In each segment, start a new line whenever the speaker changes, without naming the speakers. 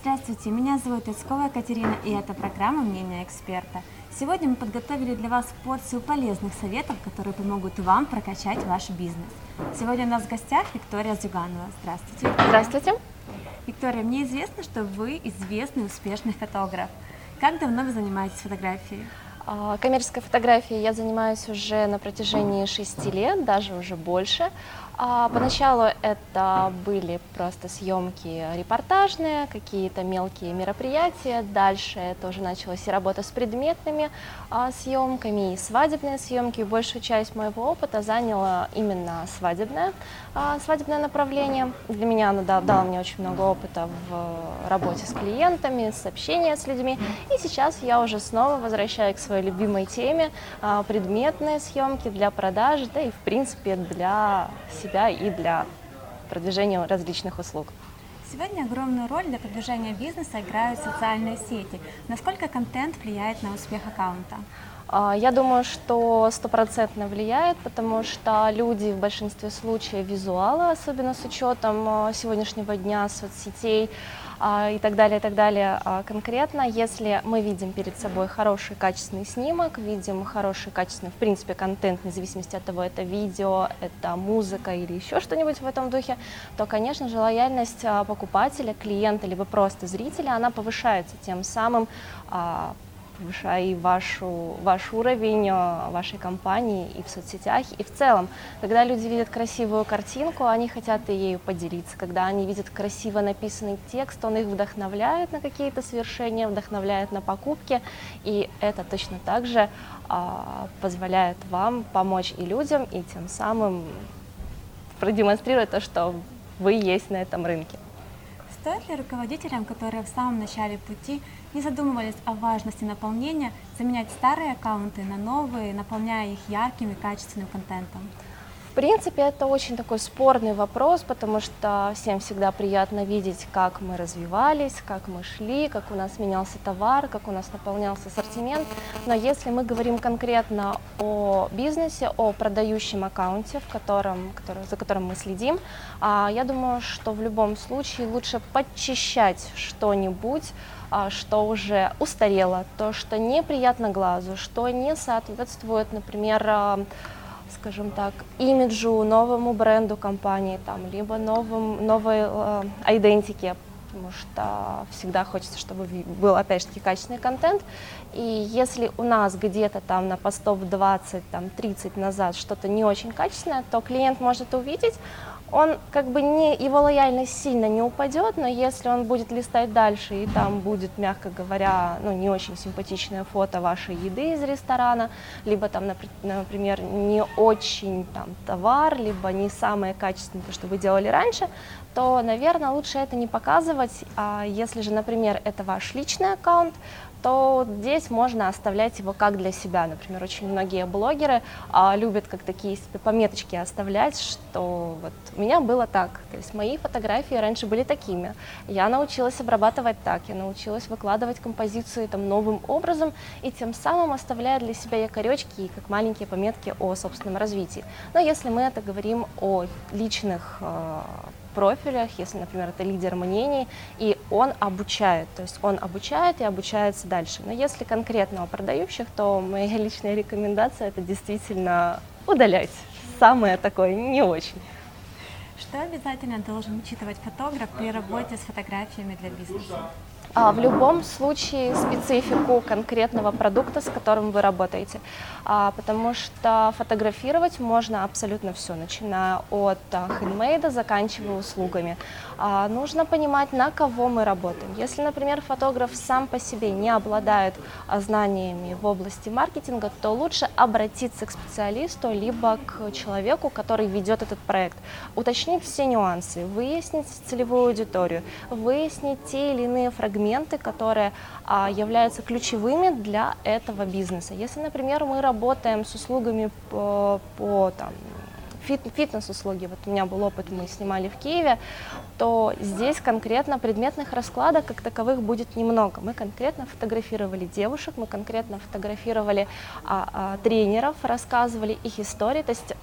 Здравствуйте, меня зовут Яцкова Екатерина, и это программа «Мнение эксперта». Сегодня мы подготовили для вас порцию полезных советов, которые помогут вам прокачать ваш бизнес. Сегодня у нас в гостях Виктория Зюганова. Здравствуйте. Виктория.
Здравствуйте.
Виктория, мне известно, что вы известный успешный фотограф. Как давно вы занимаетесь фотографией?
А, коммерческой фотографией я занимаюсь уже на протяжении шести лет, даже уже больше. А поначалу это были просто съемки репортажные, какие-то мелкие мероприятия. Дальше это уже началась и работа с предметными а, съемками, и свадебные съемки. большую часть моего опыта заняло именно свадебное, а, свадебное направление. Для меня оно дало, дало мне очень много опыта в работе с клиентами, с общением с людьми. И сейчас я уже снова возвращаюсь к своей любимой теме а, предметные съемки для продажи, да и в принципе для себя себя и для продвижения различных услуг.
Сегодня огромную роль для продвижения бизнеса играют социальные сети. Насколько контент влияет на успех аккаунта?
А, я думаю, что стопроцентно влияет, потому что люди в большинстве случаев визуалы, особенно с учетом а, сегодняшнего дня соцсетей, и так далее, и так далее. А, конкретно, если мы видим перед собой хороший качественный снимок, видим хороший качественный, в принципе, контент, вне зависимости от того, это видео, это музыка или еще что-нибудь в этом духе, то, конечно же, лояльность а, покупателя, клиента, либо просто зрителя, она повышается, тем самым повышая и вашу, ваш уровень э, вашей компании и в соцсетях, и в целом. Когда люди видят красивую картинку, они хотят ею поделиться. Когда они видят красиво написанный текст, он их вдохновляет на какие-то свершения, вдохновляет на покупки, и это точно так же а, позволяет вам помочь и людям, и тем самым продемонстрировать то, что вы есть на этом рынке.
Стоит ли руководителям, которые в самом начале пути не задумывались о важности наполнения, заменять старые аккаунты на новые, наполняя их ярким и качественным контентом?
В принципе, это очень такой спорный вопрос, потому что всем всегда приятно видеть, как мы развивались, как мы шли, как у нас менялся товар, как у нас наполнялся ассортимент. Но если мы говорим конкретно о бизнесе, о продающем аккаунте, в котором, который, за которым мы следим, а, я думаю, что в любом случае лучше подчищать что-нибудь, а, что уже устарело, то, что неприятно глазу, что не соответствует, например, а, скажем так, имиджу, новому бренду компании, там, либо новым, новой э, потому что всегда хочется, чтобы был, опять же таки, качественный контент. И если у нас где-то там на постов 20, там, 30 назад что-то не очень качественное, то клиент может увидеть, он как бы не, его лояльность сильно не упадет, но если он будет листать дальше, и там будет, мягко говоря, ну, не очень симпатичное фото вашей еды из ресторана, либо там, например, не очень там товар, либо не самое качественное, то, что вы делали раньше, то, наверное, лучше это не показывать. А если же, например, это ваш личный аккаунт, то здесь можно оставлять его как для себя. Например, очень многие блогеры а, любят как такие себе пометочки оставлять, что вот у меня было так. То есть мои фотографии раньше были такими. Я научилась обрабатывать так, я научилась выкладывать композиции там новым образом и тем самым оставляя для себя якоречки и как маленькие пометки о собственном развитии. Но если мы это говорим о личных э, профилях, если, например, это лидер мнений, и он обучает, то есть он обучает и обучается дальше. Но если конкретно о продающих, то моя личная рекомендация это действительно удалять. Самое такое не очень.
Что обязательно должен учитывать фотограф при работе с фотографиями для бизнеса?
А, в любом случае специфику конкретного продукта, с которым вы работаете, а, потому что фотографировать можно абсолютно все, начиная от хендмейда, заканчивая услугами. А, нужно понимать, на кого мы работаем. Если, например, фотограф сам по себе не обладает знаниями в области маркетинга, то лучше обратиться к специалисту, либо к человеку, который ведет этот проект, уточнить все нюансы, выяснить целевую аудиторию, выяснить те или иные фрагменты которые а, являются ключевыми для этого бизнеса. Если, например, мы работаем с услугами по, по там, фит, фитнес-услуги, вот у меня был опыт, мы снимали в Киеве, то здесь конкретно предметных раскладок как таковых будет немного. Мы конкретно фотографировали девушек, мы конкретно фотографировали а, а, тренеров, рассказывали их истории, то есть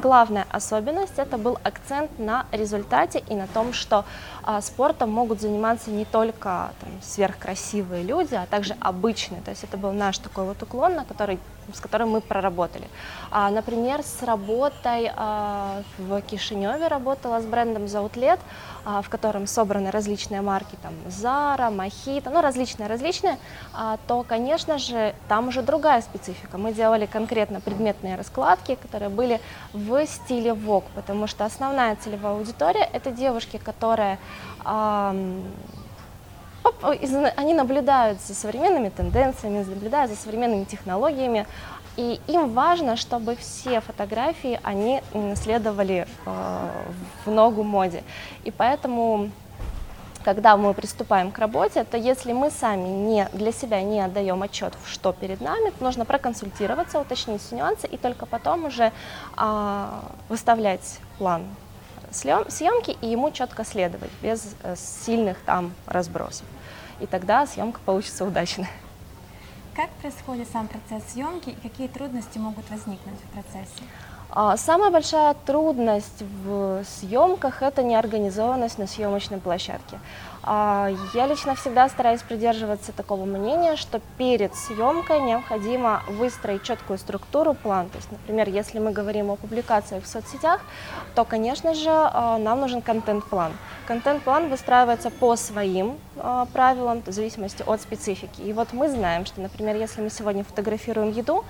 главная особенность это был акцент на результате и на том, что а, спортом могут заниматься не только там, сверхкрасивые люди, а также обычные. То есть это был наш такой вот уклон, на который с которым мы проработали. А, например, с работой а, в Кишиневе работала с брендом Zautlет, а, в котором собраны различные марки, там Zara, Mojito, ну различные-различные, а, то, конечно же, там уже другая специфика. Мы делали конкретно предметные раскладки, которые были в стиле Vogue, потому что основная целевая аудитория – это девушки, которые они наблюдают за современными тенденциями, наблюдают за современными технологиями, и им важно, чтобы все фотографии, они следовали э, в ногу моде. И поэтому, когда мы приступаем к работе, то если мы сами не, для себя не отдаем отчет, что перед нами, то нужно проконсультироваться, уточнить все нюансы, и только потом уже э, выставлять план съемки и ему четко следовать, без э, сильных там разбросов. И тогда съемка получится удачной.
Как происходит сам процесс съемки и какие трудности могут возникнуть в процессе?
А, самая большая трудность в съемках – это неорганизованность на съемочной площадке. А, я лично всегда стараюсь придерживаться такого мнения, что перед съемкой необходимо выстроить четкую структуру, план. То есть, например, если мы говорим о публикациях в соцсетях, то, конечно же, а, нам нужен контент-план. Контент-план выстраивается по своим э, правилам, в зависимости от специфики. И вот мы знаем, что, например, если мы сегодня фотографируем еду,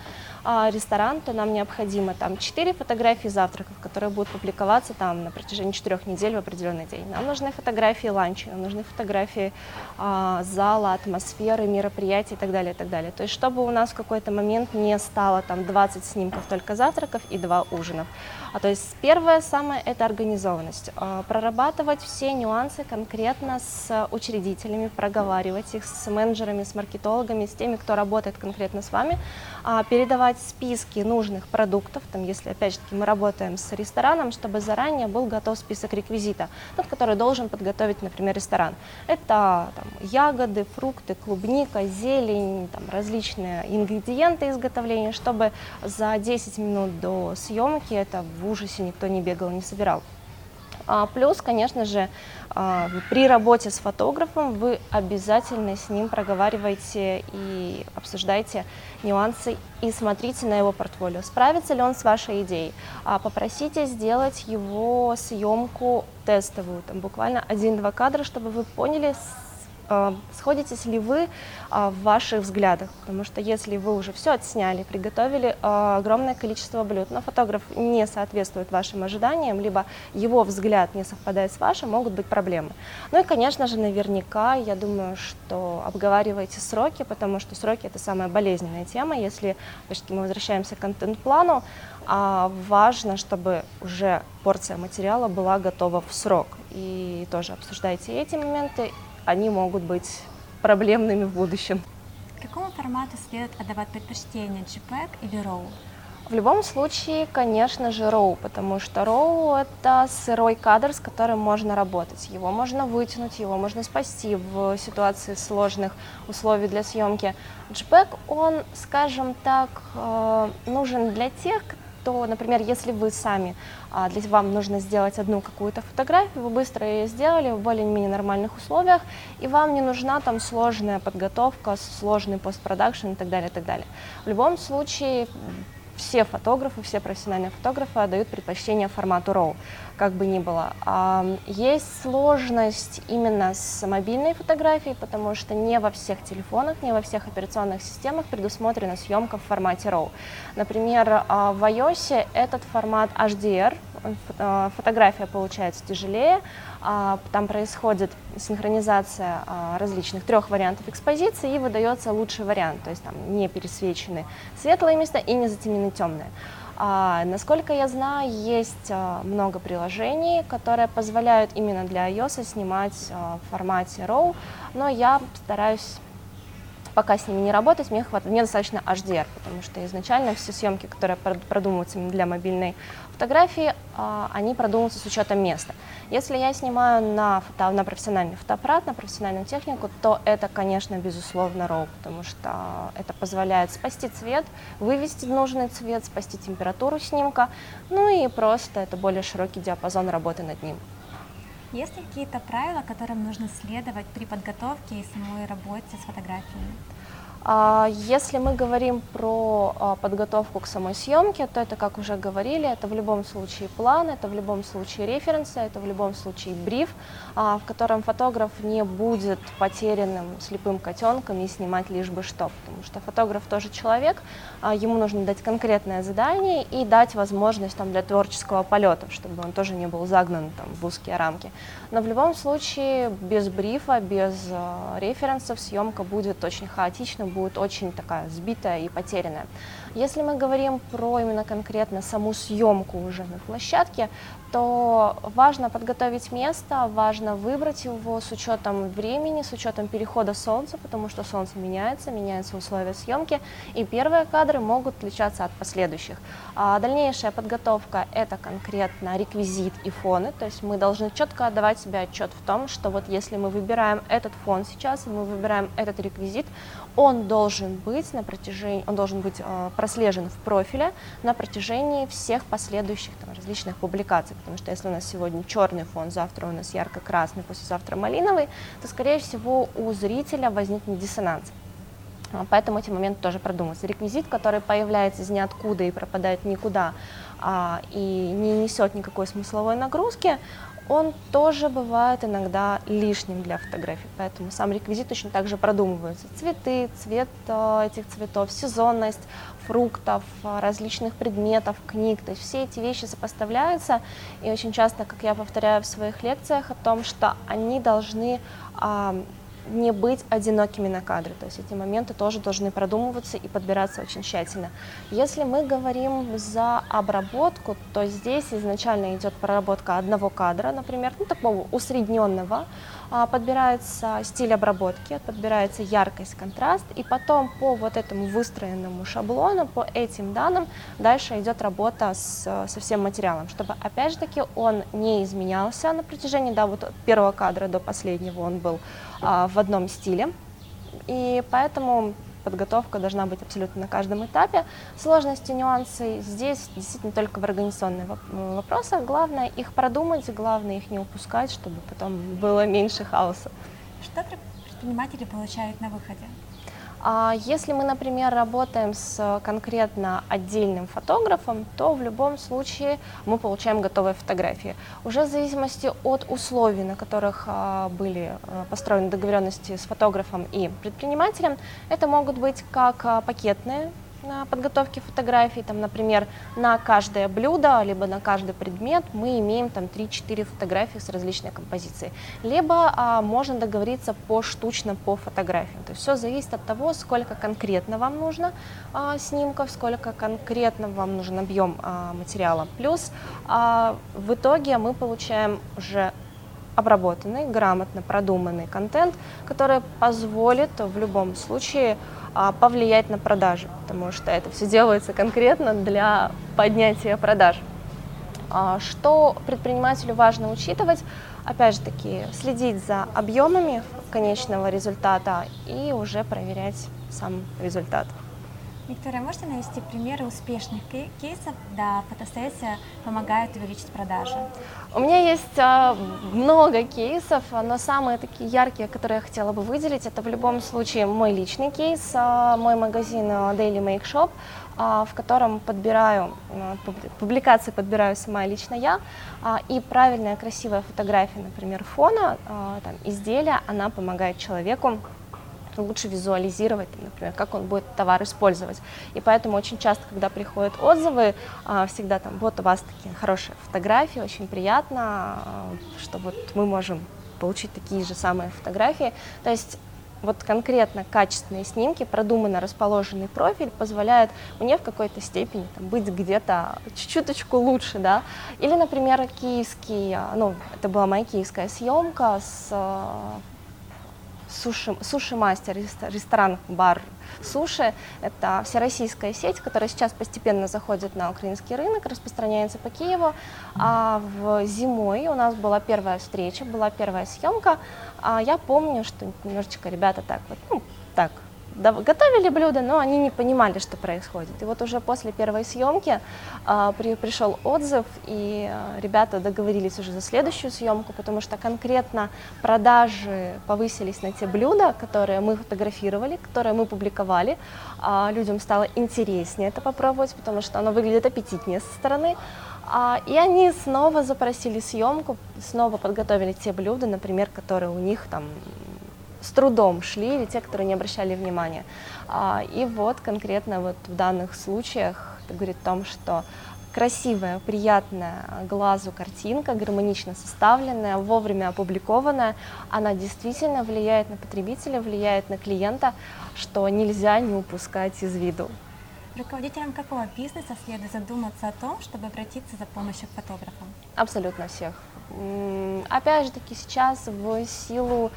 ресторан, то нам необходимо там 4 фотографии завтраков, которые будут публиковаться там на протяжении 4 недель в определенный день. Нам нужны фотографии ланча, нам нужны фотографии э, зала, атмосферы, мероприятий и так далее, и так далее. То есть, чтобы у нас в какой-то момент не стало там 20 снимков только завтраков и 2 ужинов. А то есть первое самое это организованность. Э, прорабатывать все нюансы конкретно с учредителями, проговаривать их с менеджерами, с маркетологами, с теми, кто работает конкретно с вами, а, передавать списки нужных продуктов, там, если, опять же таки, мы работаем с рестораном, чтобы заранее был готов список реквизита, тот, который должен подготовить, например, ресторан. Это там, ягоды, фрукты, клубника, зелень, там, различные ингредиенты изготовления, чтобы за 10 минут до съемки это в ужасе никто не бегал, не собирал. А, плюс, конечно же, а, при работе с фотографом вы обязательно с ним проговариваете и обсуждаете нюансы и смотрите на его портфолио. Справится ли он с вашей идеей? А, попросите сделать его съемку тестовую, там буквально один-два кадра, чтобы вы поняли, сходитесь ли вы а, в ваших взглядах, потому что если вы уже все отсняли, приготовили а, огромное количество блюд, но фотограф не соответствует вашим ожиданиям, либо его взгляд не совпадает с вашим, могут быть проблемы. Ну и, конечно же, наверняка, я думаю, что обговаривайте сроки, потому что сроки это самая болезненная тема. Если мы возвращаемся к контент-плану, важно, чтобы уже порция материала была готова в срок. И тоже обсуждайте эти моменты они могут быть проблемными в будущем.
Какому формату следует отдавать предпочтение, JPEG или RAW?
В любом случае, конечно же, RAW, потому что RAW — это сырой кадр, с которым можно работать. Его можно вытянуть, его можно спасти в ситуации сложных условий для съемки. JPEG, он, скажем так, э, нужен для тех, то, например, если вы сами, а, для вам нужно сделать одну какую-то фотографию, вы быстро ее сделали в более-менее нормальных условиях, и вам не нужна там сложная подготовка, сложный постпродакшн и так далее, и так далее. В любом случае, все фотографы, все профессиональные фотографы отдают предпочтение формату RAW, как бы ни было. Есть сложность именно с мобильной фотографией, потому что не во всех телефонах, не во всех операционных системах предусмотрена съемка в формате RAW. Например, а, в iOS этот формат HDR, а, фотография получается тяжелее, а, там происходит синхронизация а, различных трех вариантов экспозиции и выдается лучший вариант, то есть там не пересвечены светлые места и не затемнены темные. А, насколько я знаю, есть а, много приложений, которые позволяют именно для iOS снимать а, в формате RAW, но я стараюсь пока с ними не работать, мне, хват... мне достаточно HDR, потому что изначально все съемки, которые продумываются для мобильной фотографии, а, они продумываются с учетом места. Если я снимаю на, фото... на профессиональный фотоаппарат, на профессиональную технику, то это, конечно, безусловно RAW, потому что это позволяет спасти цвет, вывести нужный цвет, спасти температуру снимка, ну и просто это более широкий диапазон работы над ним.
Есть ли какие-то правила, которым нужно следовать при подготовке и самой работе с фотографиями?
А, если мы говорим про а, подготовку к самой съемке, то это, как уже говорили, это в любом случае план, это в любом случае референсы, это в любом случае бриф, а, в котором фотограф не будет потерянным слепым котенком и снимать лишь бы что, потому что фотограф тоже человек, ему нужно дать конкретное задание и дать возможность там, для творческого полета, чтобы он тоже не был загнан там, в узкие рамки. Но в любом случае без брифа, без референсов съемка будет очень хаотична, будет очень такая сбитая и потерянная. Если мы говорим про именно конкретно саму съемку уже на площадке, то важно подготовить место, важно выбрать его с учетом времени, с учетом перехода солнца, потому что солнце меняется, меняются условия съемки, и первые кадры могут отличаться от последующих. А дальнейшая подготовка – это конкретно реквизит и фоны, то есть мы должны четко отдавать себе отчет в том, что вот если мы выбираем этот фон сейчас, мы выбираем этот реквизит, он должен быть на протяжении, он должен быть э, прослежен в профиле на протяжении всех последующих там, различных публикаций потому что если у нас сегодня черный фон, завтра у нас ярко-красный, послезавтра малиновый, то, скорее всего, у зрителя возникнет диссонанс. А, поэтому эти моменты тоже продумываются. Реквизит, который появляется из ниоткуда и пропадает никуда, а, и не несет никакой смысловой нагрузки, он тоже бывает иногда лишним для фотографий, поэтому сам реквизит точно так же продумывается. Цветы, цвет э, этих цветов, сезонность фруктов, э, различных предметов, книг, то есть все эти вещи сопоставляются, и очень часто, как я повторяю в своих лекциях, о том, что они должны не быть одинокими на кадре. То есть эти моменты тоже должны продумываться и подбираться очень тщательно. Если мы говорим за обработку, то здесь изначально идет проработка одного кадра, например, ну, такого усредненного, подбирается стиль обработки, подбирается яркость, контраст, и потом по вот этому выстроенному шаблону, по этим данным, дальше идет работа с, со всем материалом, чтобы, опять же таки, он не изменялся на протяжении, да, вот от первого кадра до последнего он был а, в одном стиле, и поэтому подготовка должна быть абсолютно на каждом этапе. Сложности, нюансы здесь действительно только в организационных вопросах. Главное их продумать, главное их не упускать, чтобы потом было меньше хаоса.
Что предприниматели получают на выходе?
А если мы, например, работаем с конкретно отдельным фотографом, то в любом случае мы получаем готовые фотографии. Уже в зависимости от условий, на которых а, были а, построены договоренности с фотографом и предпринимателем, это могут быть как пакетные на подготовке фотографий, там, например, на каждое блюдо, либо на каждый предмет мы имеем там 3-4 фотографии с различной композицией. Либо а, можно договориться поштучно по фотографиям. То есть все зависит от того, сколько конкретно вам нужно а, снимков, сколько конкретно вам нужен объем а, материала. Плюс а, в итоге мы получаем уже обработанный, грамотно продуманный контент, который позволит в любом случае повлиять на продажи, потому что это все делается конкретно для поднятия продаж. А, что предпринимателю важно учитывать? Опять же таки, следить за объемами конечного результата и уже проверять сам результат.
Виктория, можете навести примеры успешных кейсов, да, фотосессия помогает увеличить продажи?
У меня есть а, много кейсов, но самые такие яркие, которые я хотела бы выделить, это в любом случае мой личный кейс, а, мой магазин а, Daily Make Shop, в котором подбираю, публикации подбираю сама лично я, и правильная красивая фотография, например, фона, там, изделия, она помогает человеку лучше визуализировать, например, как он будет товар использовать. И поэтому очень часто, когда приходят отзывы, а, всегда там, вот у вас такие хорошие фотографии, очень приятно, а, что вот мы можем получить такие же самые фотографии. То есть вот конкретно качественные снимки, продуманно расположенный профиль позволяет мне в какой-то степени там, быть где-то чуть-чуточку лучше, да. Или, например, киевский, а, ну, это была моя киевская съемка с суши, суши-мастер, ресторан-бар суши. Это всероссийская сеть, которая сейчас постепенно заходит на украинский рынок, распространяется по Киеву. А в зимой у нас была первая встреча, была первая съемка. А я помню, что немножечко ребята так вот, ну, так, готовили блюда, но они не понимали, что происходит. И вот уже после первой съемки а, при, пришел отзыв, и а, ребята договорились уже за следующую съемку, потому что конкретно продажи повысились на те блюда, которые мы фотографировали, которые мы публиковали. А, людям стало интереснее это попробовать, потому что оно выглядит аппетитнее со стороны. А, и они снова запросили съемку, снова подготовили те блюда, например, которые у них там с трудом шли, или те, которые не обращали внимания. А, и вот конкретно вот в данных случаях это говорит о том, что красивая, приятная глазу картинка, гармонично составленная, вовремя опубликованная, она действительно влияет на потребителя, влияет на клиента, что нельзя не упускать из виду.
Руководителям какого бизнеса следует задуматься о том, чтобы обратиться за помощью к фотографам?
Абсолютно всех. Опять же таки сейчас в силу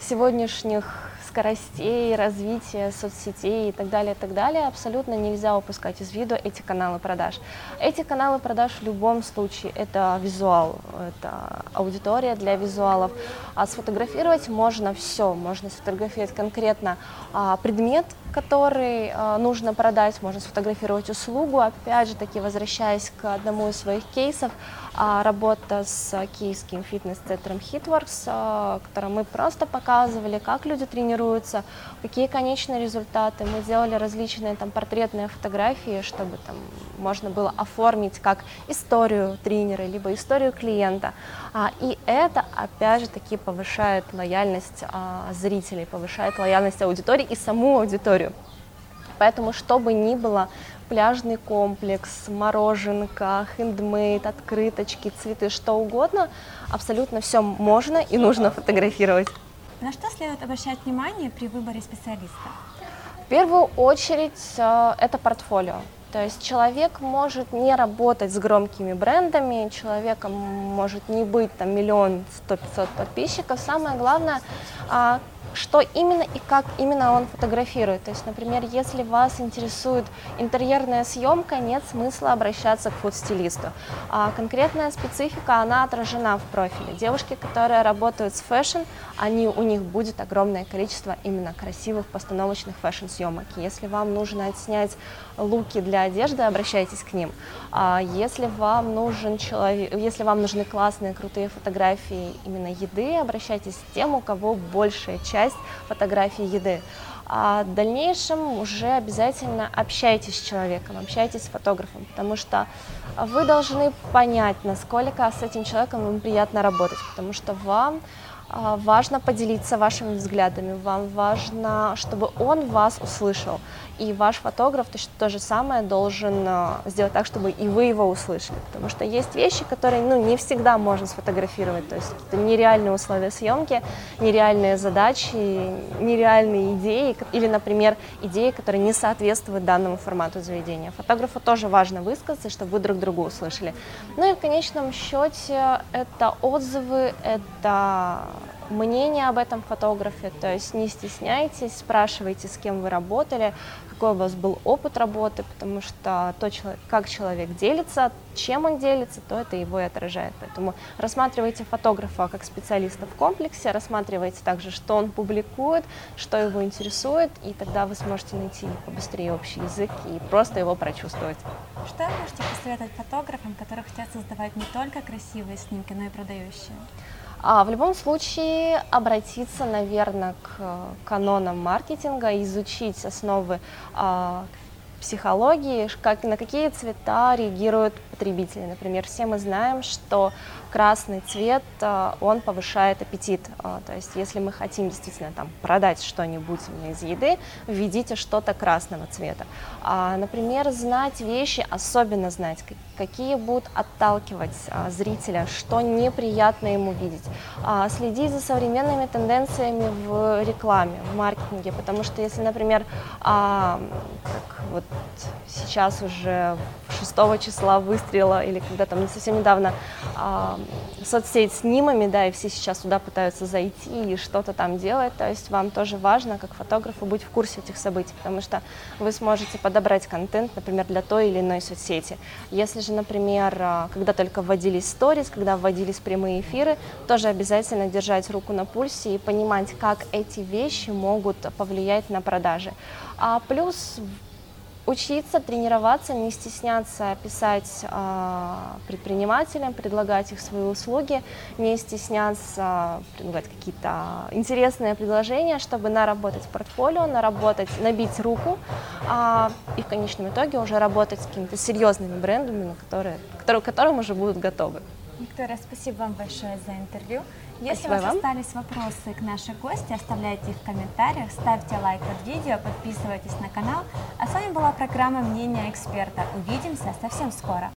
сегодняшних скоростей, развития соцсетей и так далее, и так далее, абсолютно нельзя упускать из виду эти каналы продаж. Эти каналы продаж в любом случае это визуал, это аудитория для визуалов. А сфотографировать можно все, можно сфотографировать конкретно а, предмет, который а, нужно продать, можно сфотографировать услугу. Опять же таки, возвращаясь к одному из своих кейсов, работа с киевским фитнес-центром Hitworks, а, которым мы просто показывали, как люди тренируются, какие конечные результаты. Мы делали различные там портретные фотографии, чтобы там можно было оформить как историю тренера, либо историю клиента. А, и это, опять же таки, повышает лояльность зрителей, повышает лояльность аудитории и саму аудиторию. Поэтому, что бы ни было, пляжный комплекс, мороженка, хендмейд, открыточки, цветы, что угодно, абсолютно все можно и нужно фотографировать.
На что следует обращать внимание при выборе специалиста?
В первую очередь э, это портфолио. То есть человек может не работать с громкими брендами, человеком может не быть там миллион сто пятьсот подписчиков. Самое главное, а, что именно и как именно он фотографирует. То есть, например, если вас интересует интерьерная съемка, нет смысла обращаться к фуд-стилисту. А конкретная специфика, она отражена в профиле. Девушки, которые работают с fashion, они, у них будет огромное количество именно красивых постановочных fashion-съемок. Если вам нужно отснять луки для одежды, обращайтесь к ним. А если вам нужен человек, если вам нужны классные, крутые фотографии именно еды, обращайтесь к тем, у кого большая часть часть фотографии еды. А в дальнейшем уже обязательно общайтесь с человеком, общайтесь с фотографом, потому что вы должны понять, насколько с этим человеком вам приятно работать, потому что вам а, важно поделиться вашими взглядами, вам важно, чтобы он вас услышал. И ваш фотограф то, то же самое должен а, сделать так, чтобы и вы его услышали. Потому что есть вещи, которые ну, не всегда можно сфотографировать. То есть это нереальные условия съемки, нереальные задачи, нереальные идеи. Или, например, идеи, которые не соответствуют данному формату заведения. Фотографу тоже важно высказаться, чтобы вы друг друга услышали. Ну и в конечном счете это отзывы, это мнение об этом фотографе, то есть не стесняйтесь, спрашивайте, с кем вы работали, какой у вас был опыт работы, потому что то, как человек делится, чем он делится, то это его и отражает. Поэтому рассматривайте фотографа как специалиста в комплексе, рассматривайте также, что он публикует, что его интересует, и тогда вы сможете найти побыстрее общий язык и просто его прочувствовать.
Что вы можете посоветовать фотографам, которые хотят создавать не только красивые снимки, но и продающие?
А в любом случае обратиться, наверное, к канонам маркетинга, изучить основы а, психологии, как, на какие цвета реагируют потребители. Например, все мы знаем, что красный цвет, а, он повышает аппетит. А, то есть, если мы хотим действительно там продать что-нибудь из еды, введите что-то красного цвета. А, например, знать вещи, особенно знать, какие будут отталкивать зрителя, что неприятно ему видеть. Следить за современными тенденциями в рекламе, в маркетинге, потому что если, например, как вот сейчас уже 6 числа выстрела или когда там совсем недавно соцсеть с нимами, да, и все сейчас туда пытаются зайти и что-то там делать, то есть вам тоже важно, как фотографу, быть в курсе этих событий, потому что вы сможете подобрать контент, например, для той или иной соцсети. Если же, например, а, когда только вводились сторис, когда вводились прямые эфиры, тоже обязательно держать руку на пульсе и понимать, как эти вещи могут повлиять на продажи. А плюс учиться, тренироваться, не стесняться писать э, предпринимателям, предлагать их свои услуги, не стесняться предлагать какие-то интересные предложения, чтобы наработать портфолио, наработать, набить руку э, и в конечном итоге уже работать с какими-то серьезными брендами, на которые, которые, которым уже будут готовы.
Виктория, спасибо вам большое за интервью. Если
Спасибо
у вас
вам.
остались вопросы к нашей гости, оставляйте их в комментариях, ставьте лайк под видео, подписывайтесь на канал. А с вами была программа «Мнение эксперта». Увидимся совсем скоро.